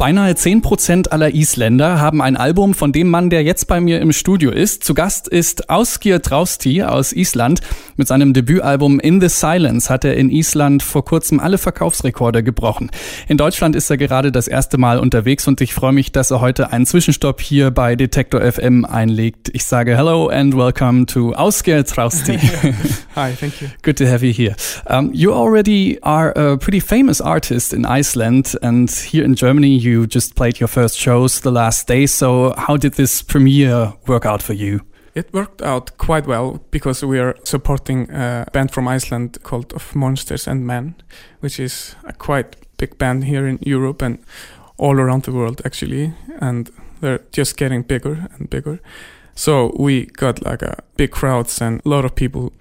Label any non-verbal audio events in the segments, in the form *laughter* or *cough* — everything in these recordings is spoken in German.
Beinahe 10% aller Isländer haben ein Album von dem Mann, der jetzt bei mir im Studio ist. Zu Gast ist Auskir Trausti aus Island. Mit seinem Debütalbum In the Silence hat er in Island vor kurzem alle Verkaufsrekorde gebrochen. In Deutschland ist er gerade das erste Mal unterwegs und ich freue mich, dass er heute einen Zwischenstopp hier bei Detektor FM einlegt. Ich sage hello and welcome to Auskir Trausti. *laughs* Hi, thank you. Good to have you here. Um, you already are a pretty famous artist in Iceland and here in Germany you you just played your first shows the last day. So, how did this premiere work out for you? It worked out quite well because we are supporting a band from Iceland called Of Monsters and Men, which is a quite big band here in Europe and all around the world actually, and they're just getting bigger and bigger. So we got like a big crowds and a lot of people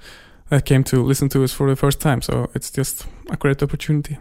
that came to listen to us for the first time. So it's just a great opportunity.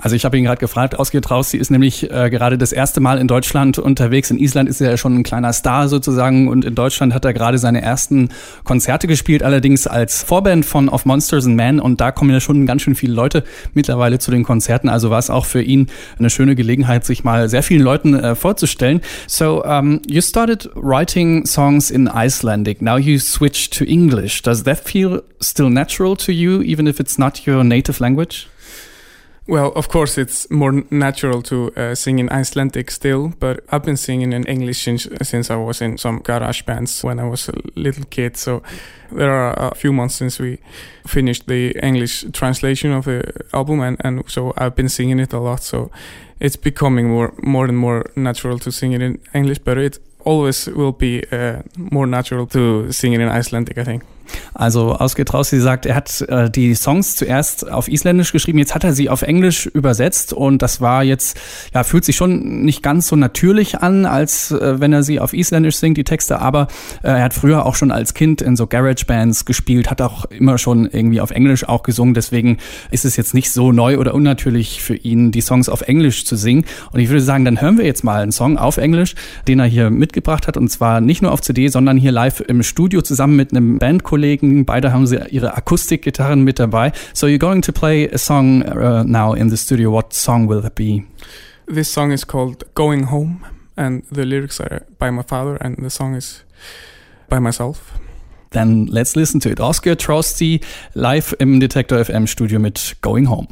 Also ich habe ihn gerade gefragt, Ausgeht Traus, sie ist nämlich äh, gerade das erste Mal in Deutschland unterwegs. In Island ist er ja schon ein kleiner Star sozusagen und in Deutschland hat er gerade seine ersten Konzerte gespielt, allerdings als Vorband von Of Monsters and Men und da kommen ja schon ganz schön viele Leute mittlerweile zu den Konzerten. Also war es auch für ihn eine schöne Gelegenheit, sich mal sehr vielen Leuten äh, vorzustellen. So um, you started writing songs in Icelandic. Now you switch to English. Does that feel still natural to you, even if it's not your native language? Well, of course, it's more natural to uh, sing in Icelandic still, but I've been singing in English since, since I was in some garage bands when I was a little kid. So there are a few months since we finished the English translation of the album, and, and so I've been singing it a lot. So it's becoming more more and more natural to sing it in English, but it always will be uh, more natural to sing it in Icelandic, I think. Also ausgeht raus, sie sagt, er hat äh, die Songs zuerst auf Isländisch geschrieben, jetzt hat er sie auf Englisch übersetzt und das war jetzt, ja, fühlt sich schon nicht ganz so natürlich an, als äh, wenn er sie auf Isländisch singt, die Texte, aber äh, er hat früher auch schon als Kind in so Garage-Bands gespielt, hat auch immer schon irgendwie auf Englisch auch gesungen, deswegen ist es jetzt nicht so neu oder unnatürlich für ihn, die Songs auf Englisch zu singen. Und ich würde sagen, dann hören wir jetzt mal einen Song auf Englisch, den er hier mitgebracht hat und zwar nicht nur auf CD, sondern hier live im Studio zusammen mit einem Bandkollegen Kollegen. Beide haben sie ihre Akustikgitarren mit dabei. So you're going to play a song uh, now in the studio. What song will it be? This song is called Going Home and the lyrics are by my father and the song is by myself. Then let's listen to it. Oscar Trosty live im Detector FM Studio mit Going Home.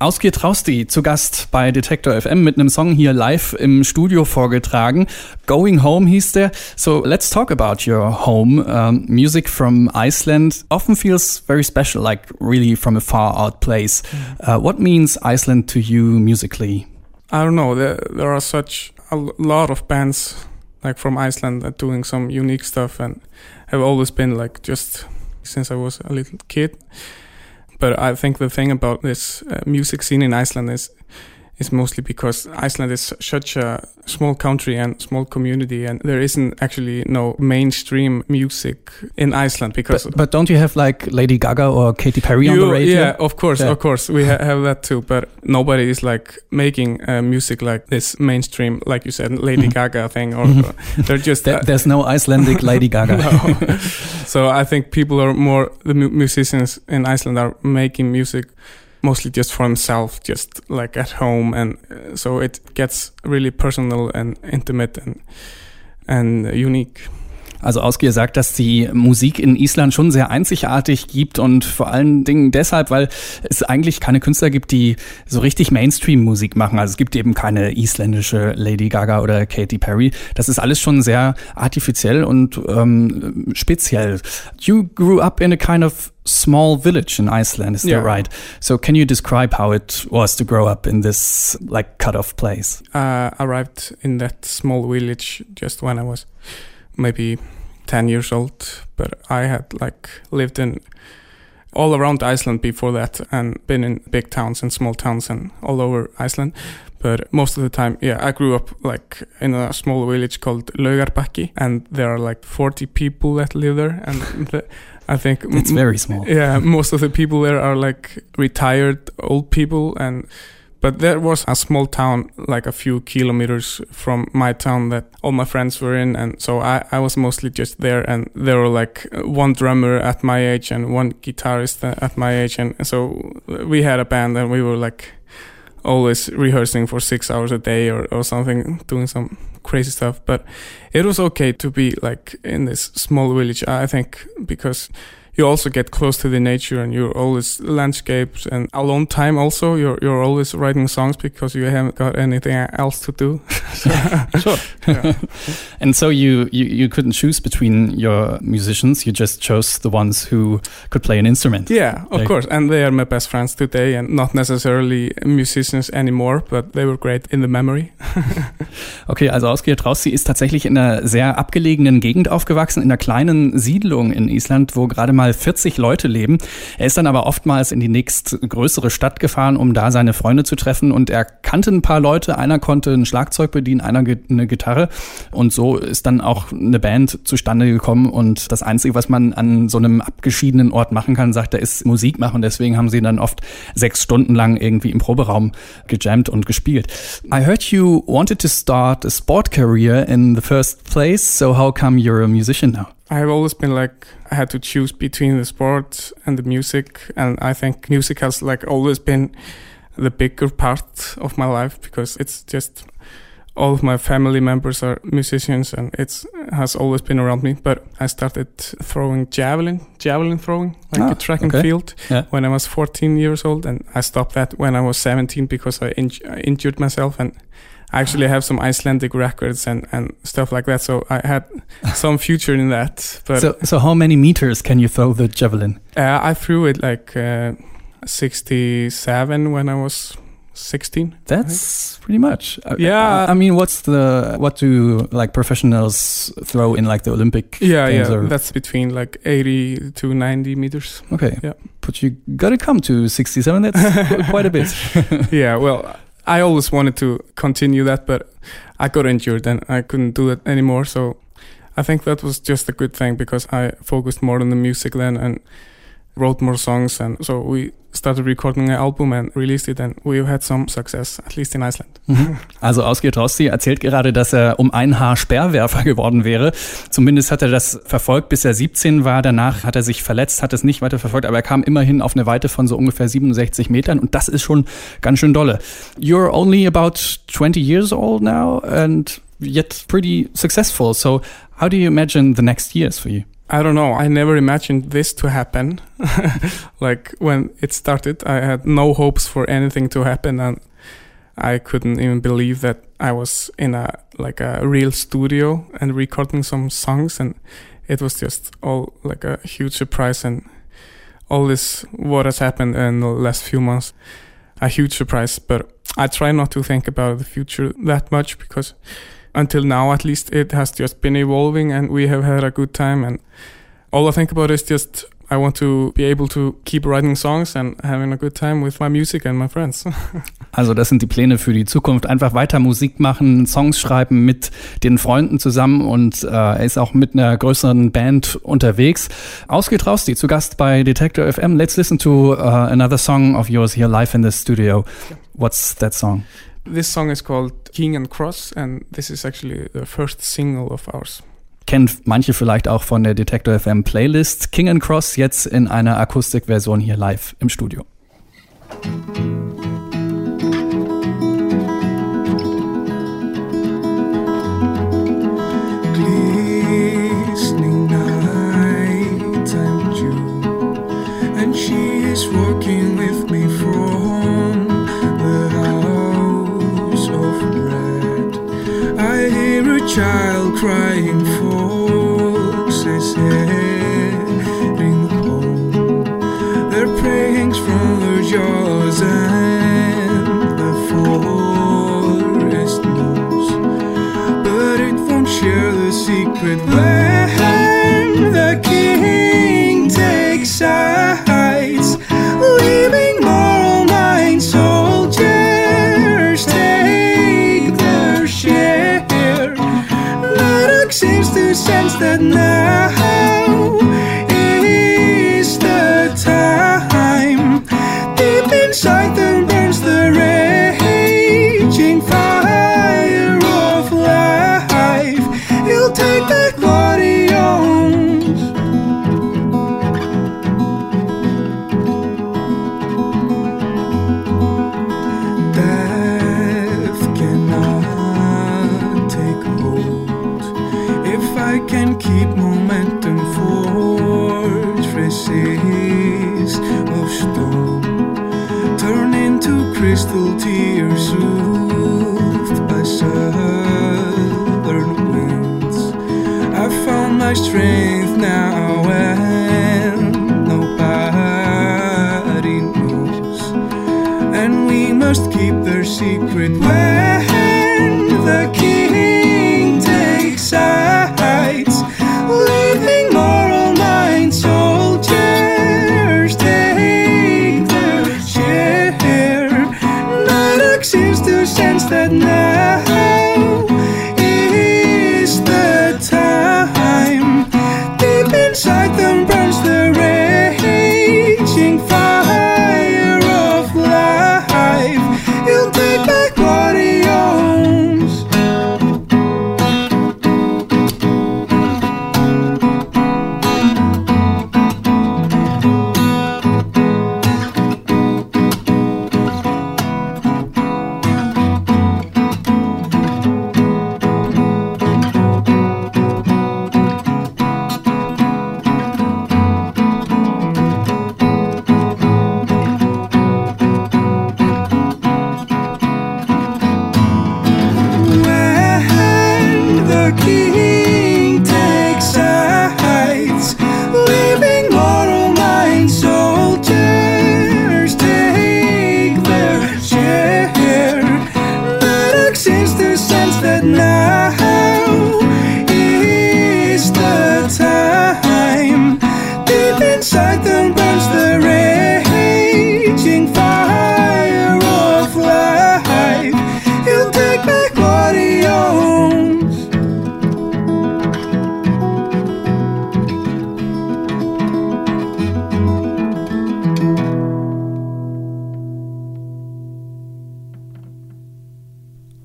Ausgear Trausti zu Gast bei Detector FM mit einem Song hier live im Studio vorgetragen. Going Home hieß der. So let's talk about your home. Um, music from Iceland often feels very special, like really from a far out place. Uh, what means Iceland to you musically? I don't know. There, there are such a lot of bands like from Iceland that doing some unique stuff and have always been like just since I was a little kid. But I think the thing about this uh, music scene in Iceland is is mostly because Iceland is such a small country and small community, and there isn't actually no mainstream music in Iceland. Because but, but don't you have like Lady Gaga or Katy Perry you, on the radio? Yeah, of course, yeah. of course, we ha have that too. But nobody is like making uh, music like this mainstream, like you said, Lady mm-hmm. Gaga thing, or mm-hmm. *laughs* they're just. There, uh, there's no Icelandic *laughs* Lady Gaga. so I think people are more the mu musicians in Iceland are making music mostly just for himself, just like at home, and uh, so it gets really personal and intimate and and unique. Also Ausgier sagt, dass die Musik in Island schon sehr einzigartig gibt und vor allen Dingen deshalb, weil es eigentlich keine Künstler gibt, die so richtig Mainstream-Musik machen. Also es gibt eben keine isländische Lady Gaga oder Katy Perry. Das ist alles schon sehr artifiziell und ähm, speziell. You grew up in a kind of small village in Iceland, is yeah. that right? So can you describe how it was to grow up in this like cut-off place? Uh, I arrived in that small village just when I was maybe 10 years old, but I had like lived in all around Iceland before that and been in big towns and small towns and all over Iceland. But most of the time, yeah, I grew up like in a small village called Laugarbakki, and there are like 40 people that live there. And *laughs* the, I think it's very small. Yeah, most of the people there are like retired old people and but there was a small town, like a few kilometers from my town, that all my friends were in, and so I, I was mostly just there. And there were like one drummer at my age and one guitarist at my age, and so we had a band, and we were like always rehearsing for six hours a day or, or something, doing some crazy stuff. But it was okay to be like in this small village, I think, because you also get close to the nature and you're always landscapes and alone time also you're you're always writing songs because you haven't got anything else to do. *laughs* *laughs* Sure. yeah. and so you, you you couldn't choose between your musicians you just chose the ones who could play an instrument. Yeah of like, course and they are my best friends today and not necessarily musicians anymore but they were great in the memory. *laughs* Okay also Ausgeir Traussi ist tatsächlich in einer sehr abgelegenen Gegend aufgewachsen in einer kleinen Siedlung in Island wo gerade mal mal 40 Leute leben. Er ist dann aber oftmals in die nächstgrößere Stadt gefahren, um da seine Freunde zu treffen und er kannte ein paar Leute. Einer konnte ein Schlagzeug bedienen, einer eine Gitarre und so ist dann auch eine Band zustande gekommen und das Einzige, was man an so einem abgeschiedenen Ort machen kann, sagt er, ist Musik machen. Deswegen haben sie dann oft sechs Stunden lang irgendwie im Proberaum gejammt und gespielt. I heard you wanted to start a sport career in the first place, so how come you're a musician now? I've always been like I had to choose between the sport and the music, and I think music has like always been the bigger part of my life because it's just all of my family members are musicians and it's has always been around me. But I started throwing javelin, javelin throwing, like ah, a track and field, yeah. when I was 14 years old, and I stopped that when I was 17 because I, in I injured myself and I actually have some Icelandic records and, and stuff like that. So I had some future in that. But so, so how many meters can you throw the javelin? Uh, I threw it like uh, 67 when I was 16. That's pretty much. Uh, yeah. I, mean, what's the what do like professionals throw in like the Olympic? Yeah, yeah. Or? That's between like 80 to 90 meters. Okay. Yeah. But you got to come to 67. That's *laughs* quite a bit. *laughs* yeah. Well, I always wanted to continue that, but I got injured and I couldn't do it anymore. So I think that was just a good thing because I focused more on the music then and wrote more songs. And so we started recording an album and released it and we've had some success, at least in Iceland. Mhm. Also Ausgeir Rossi erzählt gerade, dass er um ein Haar Sperrwerfer geworden wäre. Zumindest hat er das verfolgt, bis er 17 war. Danach hat er sich verletzt, hat es nicht weiter verfolgt, aber er kam immerhin auf eine Weite von so ungefähr 67 Metern und das ist schon ganz schön dolle. You're only about 20 years old now and yet pretty successful. So how do you imagine the next years for you? I don't know. I never imagined this to happen. *laughs* like when it started, I had no hopes for anything to happen, and I couldn't even believe that I was in a like a real studio and recording some songs, and it was just all like a huge surprise, and all this what has happened in the last few months, a huge surprise. But I try not to think about the future that much because until now at least it has just been evolving and we have had a good time and all I think about is just I want to be able to keep writing songs and having a good time with my music and my friends. *laughs* also das sind die Pläne für die Zukunft. Einfach weiter Musik machen, Songs schreiben mit den Freunden zusammen und äh, er ist auch mit einer größeren Band unterwegs. Ausgeht raus, die zu Gast bei Detector FM. Let's listen to uh, another song of yours here live in the studio. What's that song? This song is called King and Cross and this is actually the first single of ours. Kennt manche vielleicht auch von der Detector FM Playlist. King and Cross jetzt in einer Akustikversion hier live im Studio. Child crying folks is heading home. Their prayings from their jaws and the forest knows, but it won't share the secret strength now and nobody knows. And we must keep their secret. When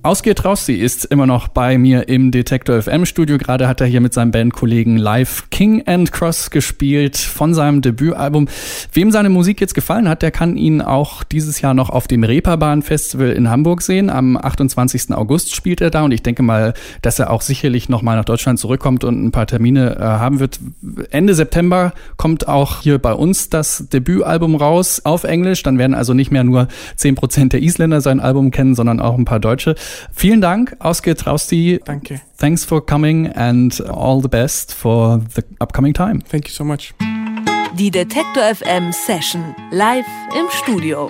Ausgeht raus, sie ist immer noch bei mir im Detektor FM Studio. Gerade hat er hier mit seinem Bandkollegen live King and Cross gespielt von seinem Debütalbum. Wem seine Musik jetzt gefallen hat, der kann ihn auch dieses Jahr noch auf dem Reeperbahn Festival in Hamburg sehen. Am 28. August spielt er da und ich denke mal, dass er auch sicherlich noch mal nach Deutschland zurückkommt und ein paar Termine äh, haben wird. Ende September kommt auch hier bei uns das Debütalbum raus auf Englisch. Dann werden also nicht mehr nur 10% der Isländer sein Album kennen, sondern auch ein paar Deutsche. Vielen Dank, Oskar Trausti. Danke. Thanks for coming and all the best for the upcoming time. Thank you so much. Die Detektor FM Session live im Studio.